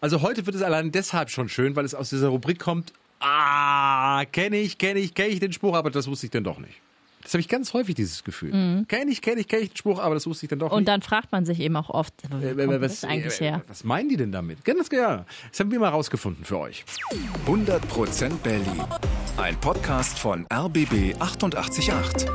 Also heute wird es allein deshalb schon schön, weil es aus dieser Rubrik kommt, ah, kenne ich, kenne ich, kenne ich den Spruch, aber das wusste ich denn doch nicht. Das habe ich ganz häufig, dieses Gefühl. Mhm. Kenne ich, kenne ich, kenne ich den Spruch, aber das wusste ich dann doch Und nicht. dann fragt man sich eben auch oft, wo Äh, kommt äh, das eigentlich äh, her? Was meinen die denn damit? Ganz ja. Das haben wir mal rausgefunden für euch. 100% Berlin. Ein Podcast von RBB 888.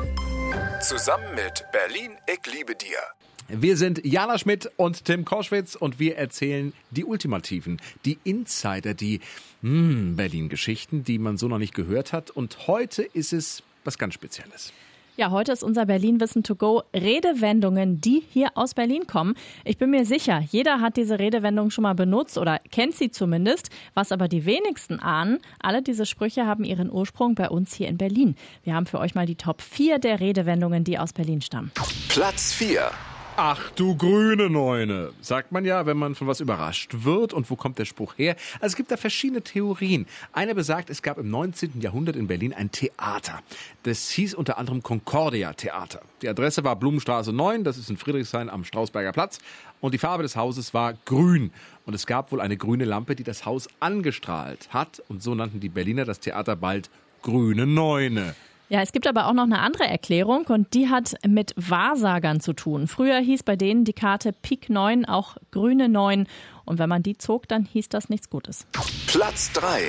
Zusammen mit Berlin, ich liebe dir. Wir sind Jana Schmidt und Tim Koschwitz und wir erzählen die Ultimativen, die Insider, die hm, Berlin-Geschichten, die man so noch nicht gehört hat. Und heute ist es was ganz Spezielles. Ja, heute ist unser Berlin Wissen to go Redewendungen, die hier aus Berlin kommen. Ich bin mir sicher, jeder hat diese Redewendung schon mal benutzt oder kennt sie zumindest. Was aber die wenigsten ahnen, alle diese Sprüche haben ihren Ursprung bei uns hier in Berlin. Wir haben für euch mal die Top 4 der Redewendungen, die aus Berlin stammen. Platz 4. Ach du grüne Neune, sagt man ja, wenn man von was überrascht wird. Und wo kommt der Spruch her? Also es gibt da verschiedene Theorien. Eine besagt, es gab im 19. Jahrhundert in Berlin ein Theater. Das hieß unter anderem Concordia Theater. Die Adresse war Blumenstraße 9, das ist in Friedrichshain am Strausberger Platz. Und die Farbe des Hauses war grün. Und es gab wohl eine grüne Lampe, die das Haus angestrahlt hat. Und so nannten die Berliner das Theater bald Grüne Neune. Ja, es gibt aber auch noch eine andere Erklärung und die hat mit Wahrsagern zu tun. Früher hieß bei denen die Karte Pik 9 auch grüne 9 und wenn man die zog, dann hieß das nichts Gutes. Platz 3.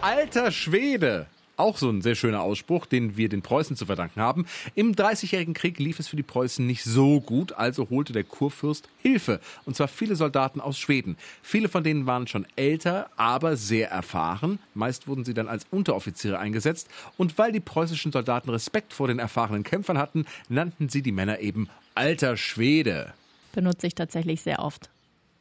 Alter Schwede! Auch so ein sehr schöner Ausspruch, den wir den Preußen zu verdanken haben. Im Dreißigjährigen Krieg lief es für die Preußen nicht so gut, also holte der Kurfürst Hilfe. Und zwar viele Soldaten aus Schweden. Viele von denen waren schon älter, aber sehr erfahren. Meist wurden sie dann als Unteroffiziere eingesetzt. Und weil die preußischen Soldaten Respekt vor den erfahrenen Kämpfern hatten, nannten sie die Männer eben Alter Schwede. Benutze ich tatsächlich sehr oft.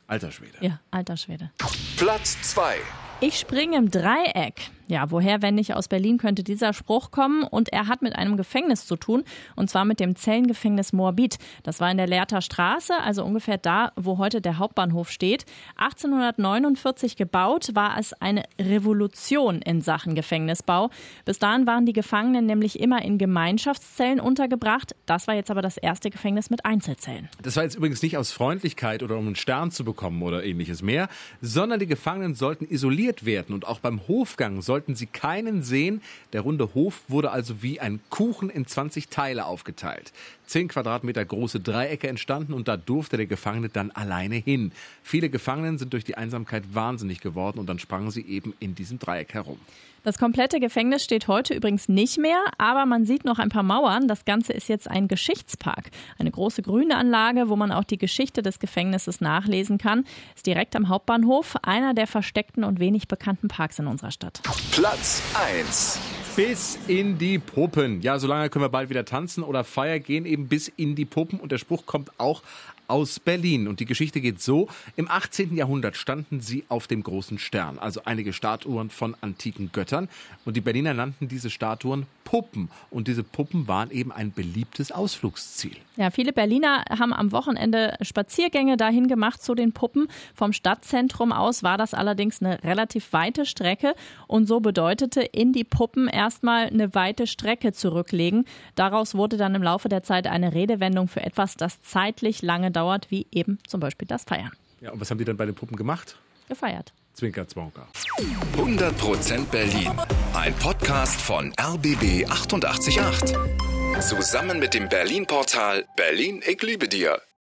Alter Schwede. Ja, alter Schwede. Platz 2. Ich springe im Dreieck. Ja, woher, wenn nicht aus Berlin, könnte dieser Spruch kommen? Und er hat mit einem Gefängnis zu tun, und zwar mit dem Zellengefängnis Moabit. Das war in der Lehrter Straße, also ungefähr da, wo heute der Hauptbahnhof steht. 1849 gebaut, war es eine Revolution in Sachen Gefängnisbau. Bis dahin waren die Gefangenen nämlich immer in Gemeinschaftszellen untergebracht. Das war jetzt aber das erste Gefängnis mit Einzelzellen. Das war jetzt übrigens nicht aus Freundlichkeit oder um einen Stern zu bekommen oder ähnliches mehr, sondern die Gefangenen sollten isoliert werden und auch beim Hofgang sollten sie keinen sehen. Der runde Hof wurde also wie ein Kuchen in 20 Teile aufgeteilt. Zehn Quadratmeter große Dreiecke entstanden und da durfte der Gefangene dann alleine hin. Viele Gefangenen sind durch die Einsamkeit wahnsinnig geworden und dann sprangen sie eben in diesem Dreieck herum. Das komplette Gefängnis steht heute übrigens nicht mehr, aber man sieht noch ein paar Mauern. Das Ganze ist jetzt ein Geschichtspark. Eine große grüne Anlage, wo man auch die Geschichte des Gefängnisses nachlesen kann. Ist direkt am Hauptbahnhof, einer der versteckten und wenig bekannten Parks in unserer Stadt. Platz 1. Bis in die Puppen. Ja, solange können wir bald wieder tanzen oder Feier gehen, eben bis in die Puppen. Und der Spruch kommt auch aus Berlin. Und die Geschichte geht so. Im 18. Jahrhundert standen sie auf dem großen Stern, also einige Statuen von antiken Göttern. Und die Berliner nannten diese Statuen Puppen. Und diese Puppen waren eben ein beliebtes Ausflugsziel. Ja, viele Berliner haben am Wochenende Spaziergänge dahin gemacht zu den Puppen. Vom Stadtzentrum aus war das allerdings eine relativ weite Strecke und so bedeutete in die Puppen erstmal eine weite Strecke zurücklegen. Daraus wurde dann im Laufe der Zeit eine Redewendung für etwas, das zeitlich lange dauert, wie eben zum Beispiel das Feiern. Ja, und was haben die dann bei den Puppen gemacht? Gefeiert. Zwinker, Zwonker. 100% Berlin. Ein Podcast von RBB 888. Zusammen mit dem Berlin-Portal Berlin, ich liebe dir.